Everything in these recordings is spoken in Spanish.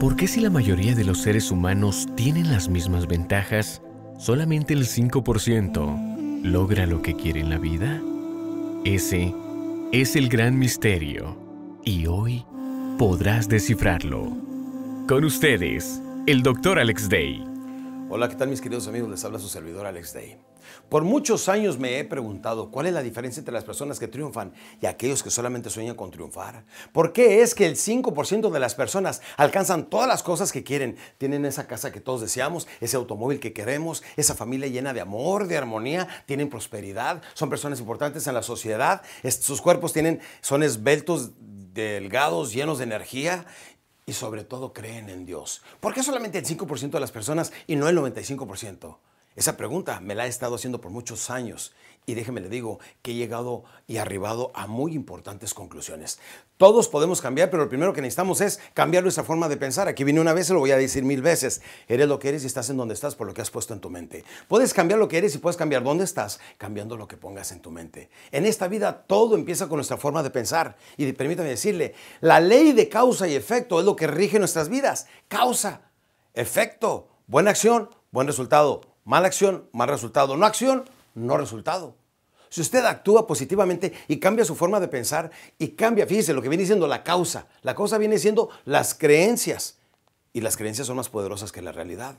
¿Por qué si la mayoría de los seres humanos tienen las mismas ventajas, solamente el 5% logra lo que quiere en la vida? Ese es el gran misterio y hoy podrás descifrarlo. Con ustedes, el Dr. Alex Day. Hola, ¿qué tal mis queridos amigos? Les habla su servidor Alex Day. Por muchos años me he preguntado cuál es la diferencia entre las personas que triunfan y aquellos que solamente sueñan con triunfar. ¿Por qué es que el 5% de las personas alcanzan todas las cosas que quieren? Tienen esa casa que todos deseamos, ese automóvil que queremos, esa familia llena de amor, de armonía, tienen prosperidad, son personas importantes en la sociedad, sus cuerpos tienen, son esbeltos, delgados, llenos de energía y sobre todo creen en Dios. ¿Por qué solamente el 5% de las personas y no el 95%? Esa pregunta me la he estado haciendo por muchos años y déjeme le digo que he llegado y arribado a muy importantes conclusiones. Todos podemos cambiar, pero lo primero que necesitamos es cambiar nuestra forma de pensar. Aquí vine una vez, se lo voy a decir mil veces. Eres lo que eres y estás en donde estás por lo que has puesto en tu mente. Puedes cambiar lo que eres y puedes cambiar dónde estás cambiando lo que pongas en tu mente. En esta vida todo empieza con nuestra forma de pensar. Y permítame decirle, la ley de causa y efecto es lo que rige nuestras vidas. Causa, efecto, buena acción, buen resultado Mala acción, mal resultado. No acción, no resultado. Si usted actúa positivamente y cambia su forma de pensar y cambia, fíjese lo que viene siendo la causa. La causa viene siendo las creencias. Y las creencias son más poderosas que la realidad.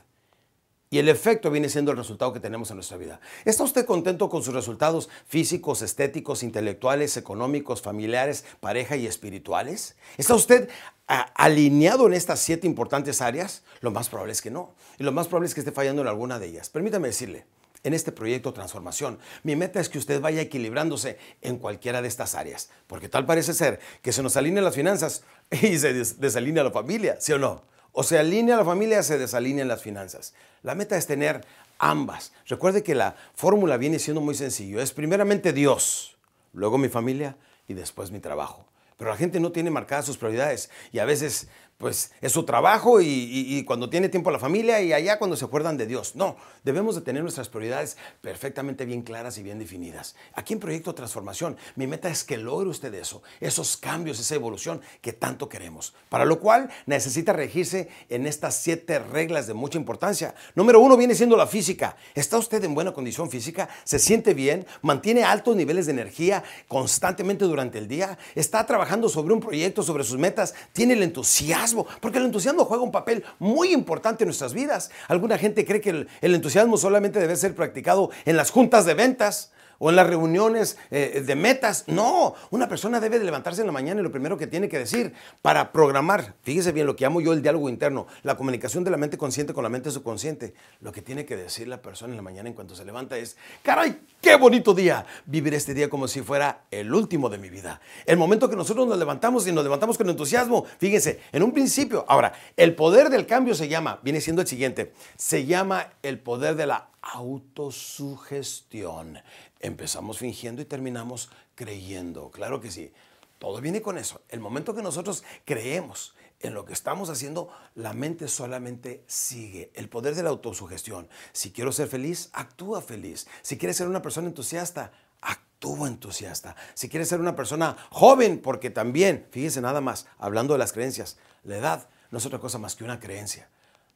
Y el efecto viene siendo el resultado que tenemos en nuestra vida. ¿Está usted contento con sus resultados físicos, estéticos, intelectuales, económicos, familiares, pareja y espirituales? ¿Está usted alineado en estas siete importantes áreas? Lo más probable es que no. Y lo más probable es que esté fallando en alguna de ellas. Permítame decirle, en este proyecto Transformación, mi meta es que usted vaya equilibrándose en cualquiera de estas áreas. Porque tal parece ser que se nos alineen las finanzas y se desalinea la familia, ¿sí o no? O se alinea la familia, se desalinean las finanzas. La meta es tener ambas. Recuerde que la fórmula viene siendo muy sencillo. Es primeramente Dios, luego mi familia y después mi trabajo. Pero la gente no tiene marcadas sus prioridades y a veces pues es su trabajo y, cuando tiene tiempo la familia y allá cuando se acuerdan de Dios. No, debemos de tener nuestras prioridades perfectamente bien claras y bien definidas. Aquí en Proyecto Transformación, mi meta es que logre usted eso, esos cambios, esa evolución que tanto queremos. Para lo cual necesita regirse en estas siete reglas de mucha importancia. Número uno viene siendo la física. ¿Está usted en buena condición física? ¿Se siente bien? ¿Mantiene altos niveles de energía constantemente durante el día? ¿Está trabajando sobre un proyecto, sobre sus metas? ¿Tiene el entusiasmo? Porque el entusiasmo juega un papel muy importante en nuestras vidas. Alguna gente cree que el, entusiasmo solamente debe ser practicado en las juntas de ventas o en las reuniones eh, de metas. No, una persona debe de levantarse en la mañana y lo primero que tiene que decir para programar, fíjese bien lo que llamo yo el diálogo interno, la comunicación de la mente consciente con la mente subconsciente. Lo que tiene que decir la persona en la mañana en cuanto se levanta es, caray, qué bonito día, vivir este día como si fuera el último de mi vida. El momento que nosotros nos levantamos y nos levantamos con entusiasmo, fíjense, en un principio, ahora, el poder del cambio se llama, viene siendo el siguiente, se llama el poder de la autosugestión. Empezamos fingiendo y terminamos creyendo. Claro que sí. Todo viene con eso. El momento que nosotros creemos en lo que estamos haciendo, la mente solamente sigue. El poder de la autosugestión. Si quiero ser feliz, actúa feliz. Si quieres ser una persona entusiasta, actúa entusiasta. Si quieres ser una persona joven, porque también, fíjese nada más, hablando de las creencias, la edad no es otra cosa más que una creencia.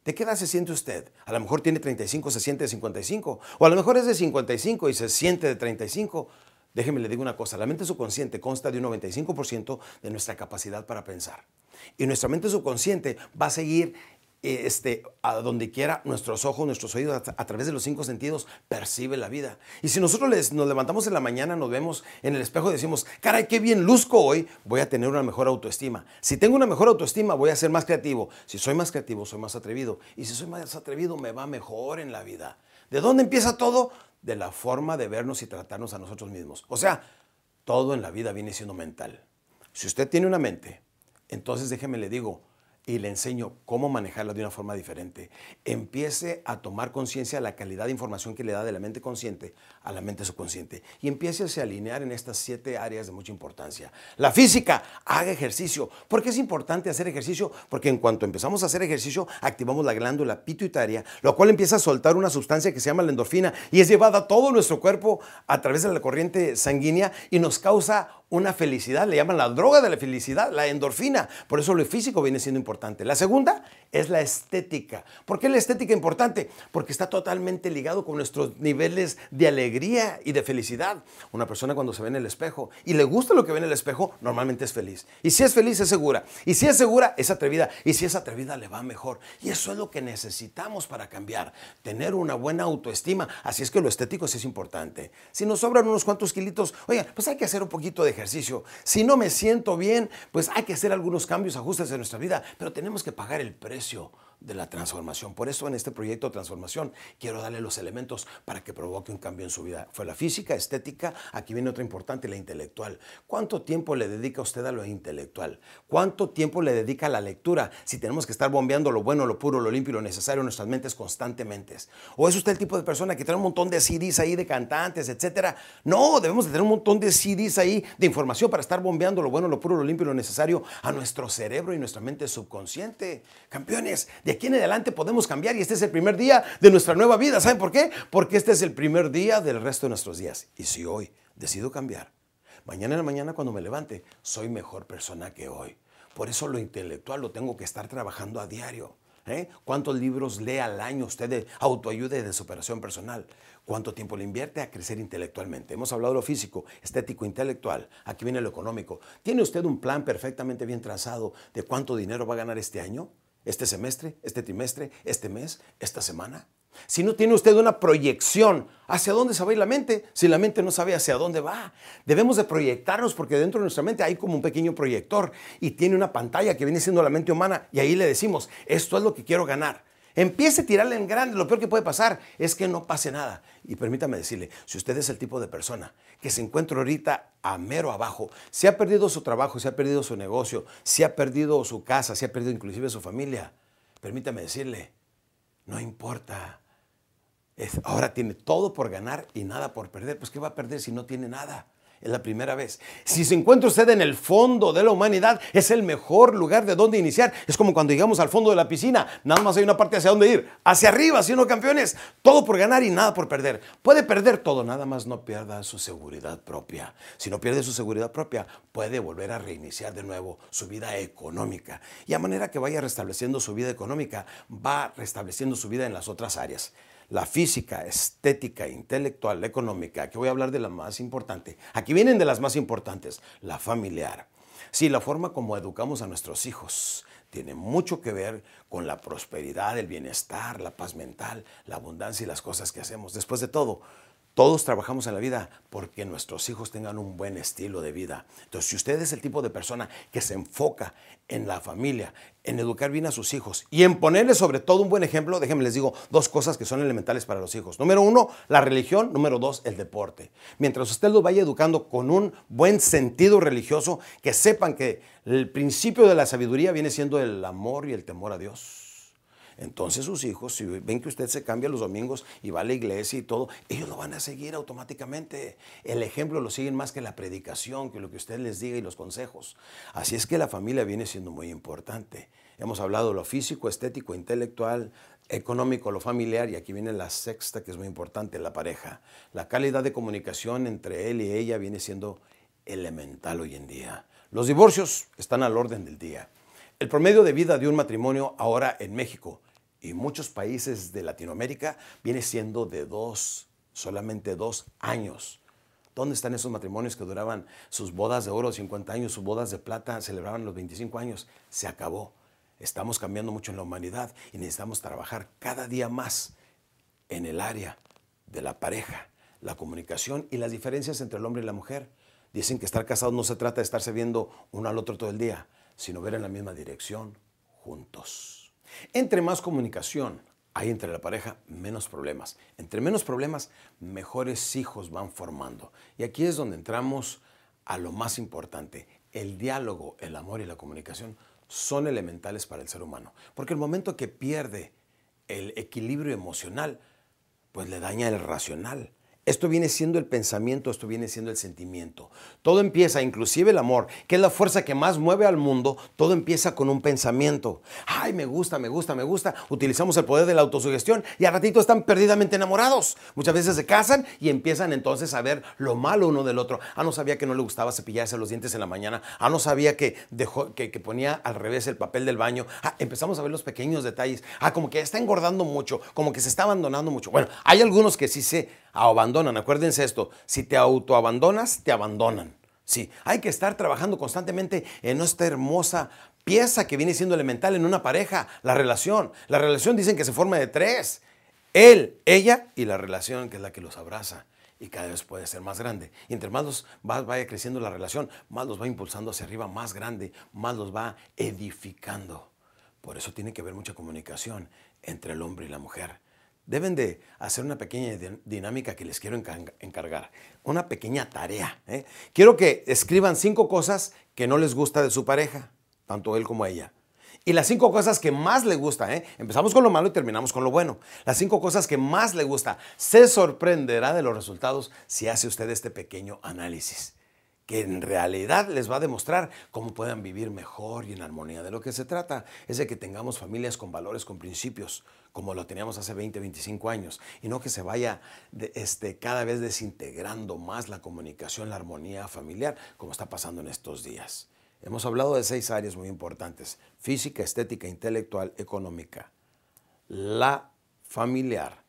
¿De qué edad se siente usted? A lo mejor tiene 35, se siente de 55. O a lo mejor es de 55 y se siente de 35. Déjeme le digo una cosa, la mente subconsciente consta de un 95% de nuestra capacidad para pensar. Y nuestra mente subconsciente va a seguir este, a donde quiera nuestros ojos, nuestros oídos, a, través de los cinco sentidos, percibe la vida. Y si nosotros nos levantamos en la mañana, nos vemos en el espejo y decimos, caray, qué bien luzco hoy, voy a tener una mejor autoestima. Si tengo una mejor autoestima, voy a ser más creativo. Si soy más creativo, soy más atrevido. Y si soy más atrevido, me va mejor en la vida. ¿De dónde empieza todo? De la forma de vernos y tratarnos a nosotros mismos. O sea, todo en la vida viene siendo mental. Si usted tiene una mente, entonces déjeme le digo, y le enseño cómo manejarla de una forma diferente, empiece a tomar conciencia de la calidad de información que le da de la mente consciente a la mente subconsciente y empiece a alinear en estas siete áreas de mucha importancia. La física, haga ejercicio. ¿Por qué es importante hacer ejercicio? Porque en cuanto empezamos a hacer ejercicio, activamos la glándula pituitaria, lo cual empieza a soltar una sustancia que se llama la endorfina y es llevada a todo nuestro cuerpo a través de la corriente sanguínea y nos causa una felicidad, le llaman la droga de la felicidad, la endorfina. Por eso lo físico viene siendo importante. La segunda es la estética. ¿Por qué la estética importante? Porque está totalmente ligado con nuestros niveles de alegría y de felicidad. Una persona cuando se ve en el espejo y le gusta lo que ve en el espejo, normalmente es feliz. Y si es feliz, es segura. Y si es segura, es atrevida. Y si es atrevida, le va mejor. Y eso es lo que necesitamos para cambiar. Tener una buena autoestima. Así es que lo estético sí es importante. Si nos sobran unos cuantos kilitos, oigan, pues hay que hacer un poquito de ejercicio. Si no me siento bien, pues hay que hacer algunos cambios, ajustes en nuestra vida. Pero tenemos que pagar el precio de la transformación. Por eso en este proyecto de transformación quiero darle los elementos para que provoque un cambio en su vida. Fue la física, estética, aquí viene otra importante, la intelectual. ¿Cuánto tiempo le dedica usted a lo intelectual? ¿Cuánto tiempo le dedica a la lectura si tenemos que estar bombeando lo bueno, lo puro, lo limpio y lo necesario en nuestras mentes constantemente? ¿O es usted el tipo de persona que tiene un montón de CDs ahí de cantantes, etcétera? No, debemos de tener un montón de CDs ahí de información para estar bombeando lo bueno, lo puro, lo limpio y lo necesario a nuestro cerebro y nuestra mente subconsciente. Campeones, aquí en adelante podemos cambiar y este es el primer día de nuestra nueva vida. ¿Saben por qué? Porque este es el primer día del resto de nuestros días. Y si hoy decido cambiar, mañana en la mañana cuando me levante, soy mejor persona que hoy. Por eso lo intelectual lo tengo que estar trabajando a diario. ¿eh? ¿Cuántos libros lee al año usted de autoayuda y de superación personal? ¿Cuánto tiempo le invierte a crecer intelectualmente? Hemos hablado de lo físico, estético, intelectual. Aquí viene lo económico. ¿Tiene usted un plan perfectamente bien trazado de cuánto dinero va a ganar este año? Este semestre, este trimestre, este mes, esta semana. Si no tiene usted una proyección hacia dónde se va a ir la mente, si la mente no sabe hacia dónde va, debemos de proyectarnos porque dentro de nuestra mente hay como un pequeño proyector y tiene una pantalla que viene siendo la mente humana y ahí le decimos, esto es lo que quiero ganar. Empiece a tirarle en grande. Lo peor que puede pasar es que no pase nada. Y permítame decirle, si usted es el tipo de persona que se encuentra ahorita a mero abajo, si ha perdido su trabajo, si ha perdido su negocio, si ha perdido su casa, si ha perdido inclusive su familia, permítame decirle, no importa. ahora tiene todo por ganar y nada por perder. Pues ¿qué va a perder si no tiene nada? Es la primera vez. Si se encuentra usted en el fondo de la humanidad, es el mejor lugar de donde iniciar. Es como cuando llegamos al fondo de la piscina, nada más hay una parte hacia dónde ir, hacia arriba, si no campeones, todo por ganar y nada por perder. Puede perder todo, nada más no pierda su seguridad propia. Si no pierde su seguridad propia, puede volver a reiniciar de nuevo su vida económica. Y a manera que vaya restableciendo su vida económica, va restableciendo su vida en las otras áreas la física, estética, intelectual, económica, aquí voy a hablar de la más importante. Aquí vienen de las más importantes, la familiar. Sí, la forma como educamos a nuestros hijos tiene mucho que ver con la prosperidad, el bienestar, la paz mental, la abundancia y las cosas que hacemos. Después de todo, todos trabajamos en la vida porque nuestros hijos tengan un buen estilo de vida. Entonces, si usted es el tipo de persona que se enfoca en la familia, en educar bien a sus hijos y en ponerles sobre todo un buen ejemplo, déjenme les digo dos cosas que son elementales para los hijos. Número uno, la religión. Número dos, el deporte. Mientras usted los vaya educando con un buen sentido religioso, que sepan que el principio de la sabiduría viene siendo el amor y el temor a Dios entonces sus hijos, si ven que usted se cambia los domingos y va a la iglesia y todo, ellos lo van a seguir automáticamente. El ejemplo lo siguen más que la predicación, que lo que usted les diga y los consejos. Así es que la familia viene siendo muy importante. Hemos hablado de lo físico, estético, intelectual, económico, lo familiar, y aquí viene la sexta que es muy importante, la pareja. La calidad de comunicación entre él y ella viene siendo elemental hoy en día. Los divorcios están al orden del día. El promedio de vida de un matrimonio ahora en México y muchos países de Latinoamérica viene siendo de dos, solamente dos años. ¿Dónde están esos matrimonios que duraban sus bodas de oro 50 años, sus bodas de plata celebraban los 25 años? Se acabó. Estamos cambiando mucho en la humanidad y necesitamos trabajar cada día más en el área de la pareja, la comunicación y las diferencias entre el hombre y la mujer. Dicen que estar casados no se trata de estarse viendo uno al otro todo el día sino ver en la misma dirección juntos. Entre más comunicación hay entre la pareja, menos problemas. Entre menos problemas, mejores hijos van formando. Y aquí es donde entramos a lo más importante. El diálogo, el amor y la comunicación son elementales para el ser humano. Porque el momento que pierde el equilibrio emocional, pues le daña el racional. Esto viene siendo el pensamiento, esto viene siendo el sentimiento. Todo empieza, inclusive el amor, que es la fuerza que más mueve al mundo, todo empieza con un pensamiento. Ay, me gusta, me gusta, me gusta. Utilizamos el poder de la autosugestión y a ratito están perdidamente enamorados. Muchas veces se casan y empiezan entonces a ver lo malo uno del otro. Ah, no sabía que no le gustaba cepillarse los dientes en la mañana. Ah, no sabía que, dejó, que, que ponía al revés el papel del baño. Ah, empezamos a ver los pequeños detalles. Ah, como que está engordando mucho, como que se está abandonando mucho. Bueno, hay algunos que sí se abandonan. Acuérdense esto, si te autoabandonas, te abandonan. Sí, hay que estar trabajando constantemente en esta hermosa pieza que viene siendo elemental en una pareja, la relación. La relación dicen que se forma de tres. Él, ella y la relación que es la que los abraza y cada vez puede ser más grande. Y entre más los va, vaya creciendo la relación, más los va impulsando hacia arriba, más grande, más los va edificando. Por eso tiene que haber mucha comunicación entre el hombre y la mujer deben de hacer una pequeña dinámica que les quiero encargar, una pequeña tarea. ¿eh? Quiero que escriban cinco cosas que no les gusta de su pareja, tanto él como ella. Y las cinco cosas que más le gusta, ¿eh? empezamos con lo malo y terminamos con lo bueno. Las cinco cosas que más le gusta. Se sorprenderá de los resultados si hace usted este pequeño análisis que en realidad les va a demostrar cómo puedan vivir mejor y en armonía. De lo que se trata es de que tengamos familias con valores, con principios, como lo teníamos hace 20, 25 años, y no que se vaya este, cada vez desintegrando más la comunicación, la armonía familiar, como está pasando en estos días. Hemos hablado de seis áreas muy importantes, física, estética, intelectual, económica, la familiar,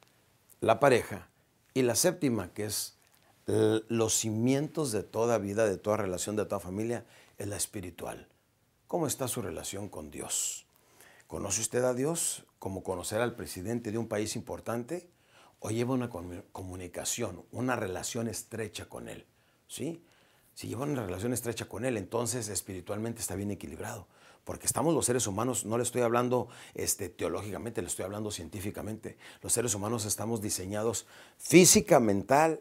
la pareja, y la séptima, que es los cimientos de toda vida, de toda relación, de toda familia, es la espiritual. ¿Cómo está su relación con Dios? ¿Conoce usted a Dios como conocer al presidente de un país importante? ¿O lleva una comunicación, una relación estrecha con Él? ¿Sí? Si lleva una relación estrecha con Él, entonces espiritualmente está bien equilibrado. Porque estamos los seres humanos, no le estoy hablando este, teológicamente, le estoy hablando científicamente. Los seres humanos estamos diseñados física, mental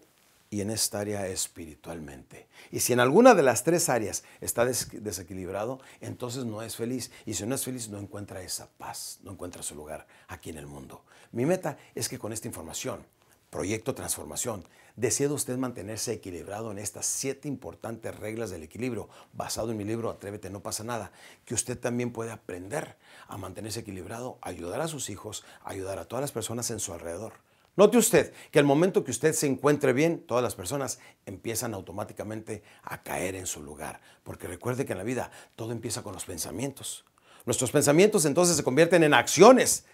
y en esta área espiritualmente. Y si en alguna de las tres áreas está desequilibrado, entonces no es feliz. Y si no es feliz, no encuentra esa paz, no encuentra su lugar aquí en el mundo. Mi meta es que con esta información, proyecto transformación, desea usted mantenerse equilibrado en estas siete importantes reglas del equilibrio, basado en mi libro Atrévete, no pasa nada, que usted también puede aprender a mantenerse equilibrado, ayudar a sus hijos, ayudar a todas las personas en su alrededor Note usted que al momento que usted se encuentre bien, todas las personas empiezan automáticamente a caer en su lugar. Porque recuerde que en la vida todo empieza con los pensamientos. Nuestros pensamientos entonces se convierten en acciones.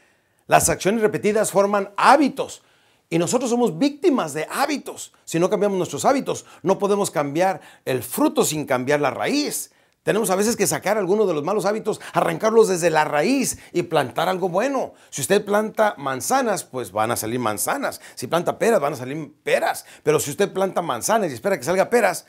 Las acciones repetidas forman hábitos. Y nosotros somos víctimas de hábitos. Si no cambiamos nuestros hábitos, no podemos cambiar el fruto sin cambiar la raíz. Tenemos a veces que sacar algunos de los malos hábitos, arrancarlos desde la raíz y plantar algo bueno. Si usted planta manzanas, pues van a salir manzanas. Si planta peras, van a salir peras. Pero si usted planta manzanas y espera que salga peras,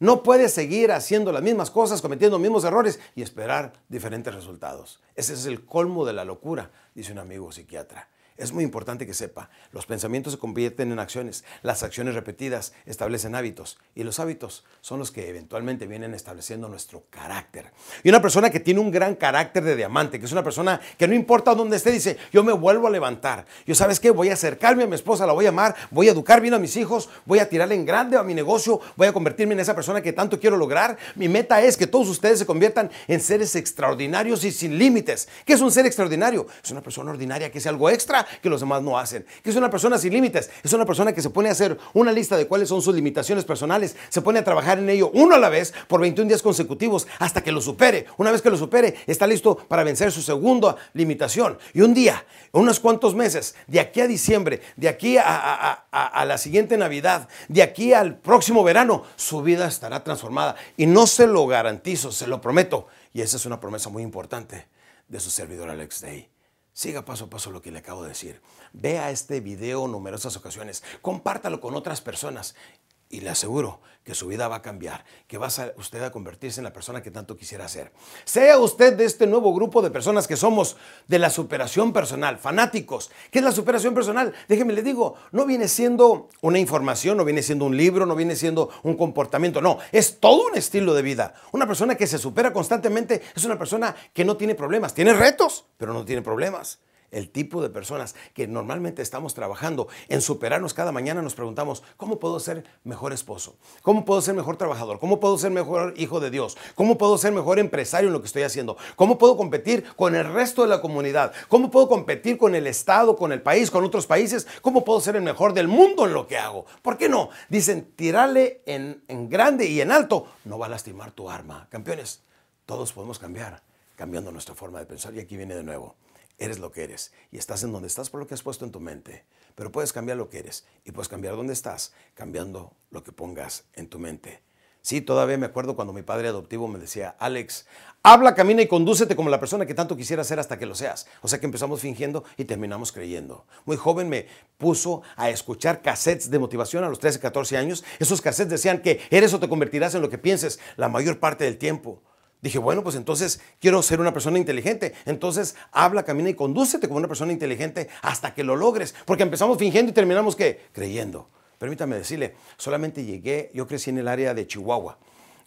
no puede seguir haciendo las mismas cosas, cometiendo los mismos errores y esperar diferentes resultados. Ese es el colmo de la locura, dice un amigo psiquiatra. Es muy importante que sepa, los pensamientos se convierten en acciones, las acciones repetidas establecen hábitos y los hábitos son los que eventualmente vienen estableciendo nuestro carácter. Y una persona que tiene un gran carácter de diamante, que es una persona que no importa dónde esté, dice, yo me vuelvo a levantar, yo sabes qué, voy a acercarme a mi esposa, la voy a amar, voy a educar bien a mis hijos, voy a tirarle en grande a mi negocio, voy a convertirme en esa persona que tanto quiero lograr. Mi meta es que todos ustedes se conviertan en seres extraordinarios y sin límites. ¿Qué es un ser extraordinario? Es una persona ordinaria que es algo extra que los demás no hacen. Que es una persona sin límites. Es una persona que se pone a hacer una lista de cuáles son sus limitaciones personales. Se pone a trabajar en ello uno a la vez por 21 días consecutivos hasta que lo supere. Una vez que lo supere, está listo para vencer su segunda limitación. Y un día, unos cuantos meses, de aquí a diciembre, de aquí a, a la siguiente Navidad, de aquí al próximo verano, su vida estará transformada. Y no se lo garantizo, se lo prometo. Y esa es una promesa muy importante de su servidor Alex Day. Siga paso a paso lo que le acabo de decir. Vea este video numerosas ocasiones. Compártalo con otras personas y le aseguro que su vida va a cambiar, que va a usted a convertirse en la persona que tanto quisiera ser. Sea usted de este nuevo grupo de personas que somos de la superación personal, fanáticos. ¿Qué es la superación personal? Déjeme le digo, no viene siendo una información, no viene siendo un libro, no viene siendo un comportamiento, no, es todo un estilo de vida. Una persona que se supera constantemente es una persona que no tiene problemas, tiene retos, pero no tiene problemas el tipo de personas que normalmente estamos trabajando en superarnos cada mañana, nos preguntamos, ¿cómo puedo ser mejor esposo? ¿Cómo puedo ser mejor trabajador? ¿Cómo puedo ser mejor hijo de Dios? ¿Cómo puedo ser mejor empresario en lo que estoy haciendo? ¿Cómo puedo competir con el resto de la comunidad? ¿Cómo puedo competir con el Estado, con el país, con otros países? ¿Cómo puedo ser el mejor del mundo en lo que hago? ¿Por qué no? Dicen, tirarle en, grande y en alto no va a lastimar tu arma. Campeones, todos podemos cambiar cambiando nuestra forma de pensar. Y aquí viene de nuevo. Eres lo que eres y estás en donde estás por lo que has puesto en tu mente. Pero puedes cambiar lo que eres y puedes cambiar dónde estás cambiando lo que pongas en tu mente. Sí, todavía me acuerdo cuando mi padre adoptivo me decía, Alex, habla, camina y condúcete como la persona que tanto quisiera ser hasta que lo seas. O sea que empezamos fingiendo y terminamos creyendo. Muy joven me puso a escuchar cassettes de motivación a los 13, 14 años. Esos cassettes decían que eres o te convertirás en lo que pienses la mayor parte del tiempo. Dije, bueno, pues entonces quiero ser una persona inteligente. Entonces habla, camina y condúcete como una persona inteligente hasta que lo logres. Porque empezamos fingiendo y terminamos ¿qué? creyendo. Permítame decirle, solamente llegué, yo crecí en el área de Chihuahua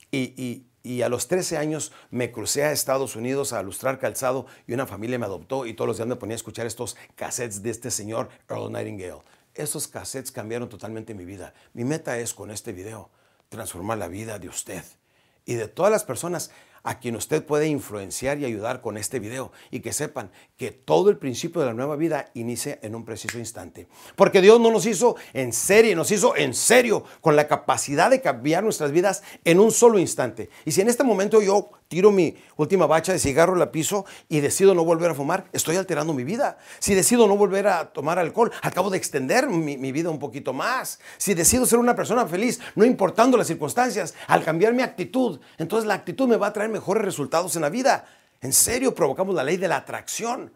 y, y, a los 13 años me crucé a Estados Unidos a lustrar calzado y una familia me adoptó y todos los días me ponía a escuchar estos cassettes de este señor Earl Nightingale. Esos cassettes cambiaron totalmente mi vida. Mi meta es con este video transformar la vida de usted y de todas las personas a quien usted puede influenciar y ayudar con este video y que sepan que todo el principio de la nueva vida inicia en un preciso instante. Porque Dios no nos hizo en serie, nos hizo en serio con la capacidad de cambiar nuestras vidas en un solo instante. Y si en este momento yo tiro mi última bacha de cigarro, la piso y decido no volver a fumar, estoy alterando mi vida. Si decido no volver a tomar alcohol, acabo de extender mi, vida un poquito más. Si decido ser una persona feliz, no importando las circunstancias, al cambiar mi actitud, entonces la actitud me va a traer mejores resultados en la vida. En serio, provocamos la ley de la atracción.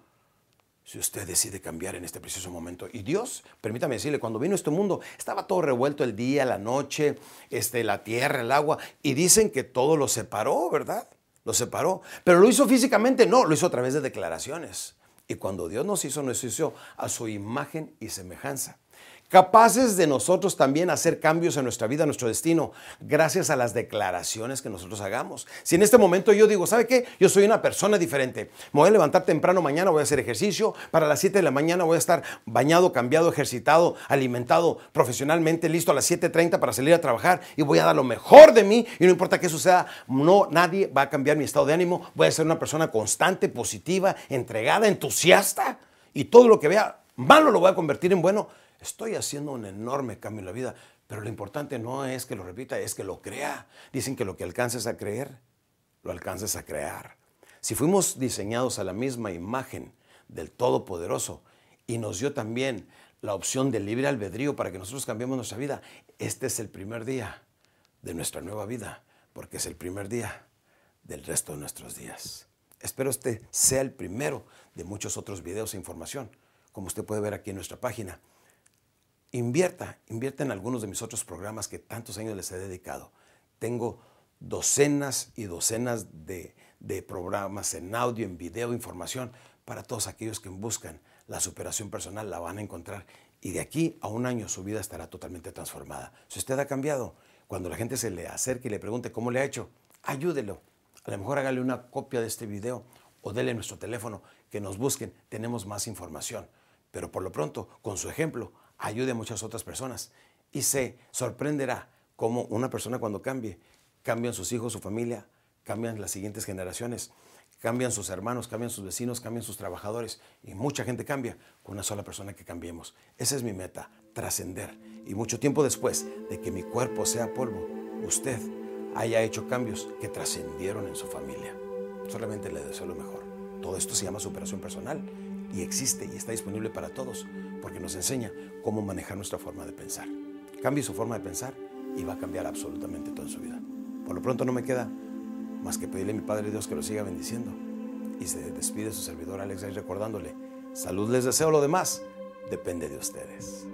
Si usted decide cambiar en este preciso momento. Y Dios, permítame decirle, cuando vino este mundo, estaba todo revuelto el día, la noche, este, la tierra, el agua. Y dicen que todo lo separó, ¿verdad? Lo separó. Pero lo hizo físicamente, no, lo hizo a través de declaraciones. Y cuando Dios nos hizo, nos hizo a su imagen y semejanza capaces de nosotros también hacer cambios en nuestra vida, en nuestro destino, gracias a las declaraciones que nosotros hagamos. Si en este momento yo digo, ¿sabe qué? Yo soy una persona diferente. Me voy a levantar temprano mañana, voy a hacer ejercicio, para las 7 de la mañana voy a estar bañado, cambiado, ejercitado, alimentado profesionalmente, listo a las 7.30 para salir a trabajar y voy a dar lo mejor de mí y no importa qué suceda, no, nadie va a cambiar mi estado de ánimo, voy a ser una persona constante, positiva, entregada, entusiasta y todo lo que vea malo lo voy a convertir en bueno Estoy haciendo un enorme cambio en la vida, pero lo importante no es que lo repita, es que lo crea. Dicen que lo que alcances a creer, lo alcances a crear. Si fuimos diseñados a la misma imagen del Todopoderoso y nos dio también la opción del libre albedrío para que nosotros cambiemos nuestra vida, este es el primer día de nuestra nueva vida, porque es el primer día del resto de nuestros días. Espero este sea el primero de muchos otros videos e información, como usted puede ver aquí en nuestra página invierta, invierta en algunos de mis otros programas que tantos años les he dedicado. Tengo docenas y docenas de, programas en audio, en video, información para todos aquellos que buscan la superación personal, la van a encontrar. Y de aquí a un año su vida estará totalmente transformada. Si usted ha cambiado, cuando la gente se le acerque y le pregunte cómo le ha hecho, ayúdelo. A lo mejor hágale una copia de este video o dele nuestro teléfono, que nos busquen, tenemos más información. Pero por lo pronto, con su ejemplo, ayude a muchas otras personas y se sorprenderá cómo una persona cuando cambie, cambian sus hijos, su familia, cambian las siguientes generaciones, cambian sus hermanos, cambian sus vecinos, cambian sus trabajadores y mucha gente cambia con una sola persona que cambiemos. Esa es mi meta, trascender. Y mucho tiempo después de que mi cuerpo sea polvo, usted haya hecho cambios que trascendieron en su familia. Solamente le deseo lo mejor. Todo esto se llama superación personal y existe y está disponible para todos porque nos enseña cómo manejar nuestra forma de pensar. Cambie su forma de pensar y va a cambiar absolutamente toda su vida. Por lo pronto no me queda más que pedirle a mi Padre Dios que lo siga bendiciendo. Y se despide su servidor Alex recordándole, salud les deseo, lo demás depende de ustedes.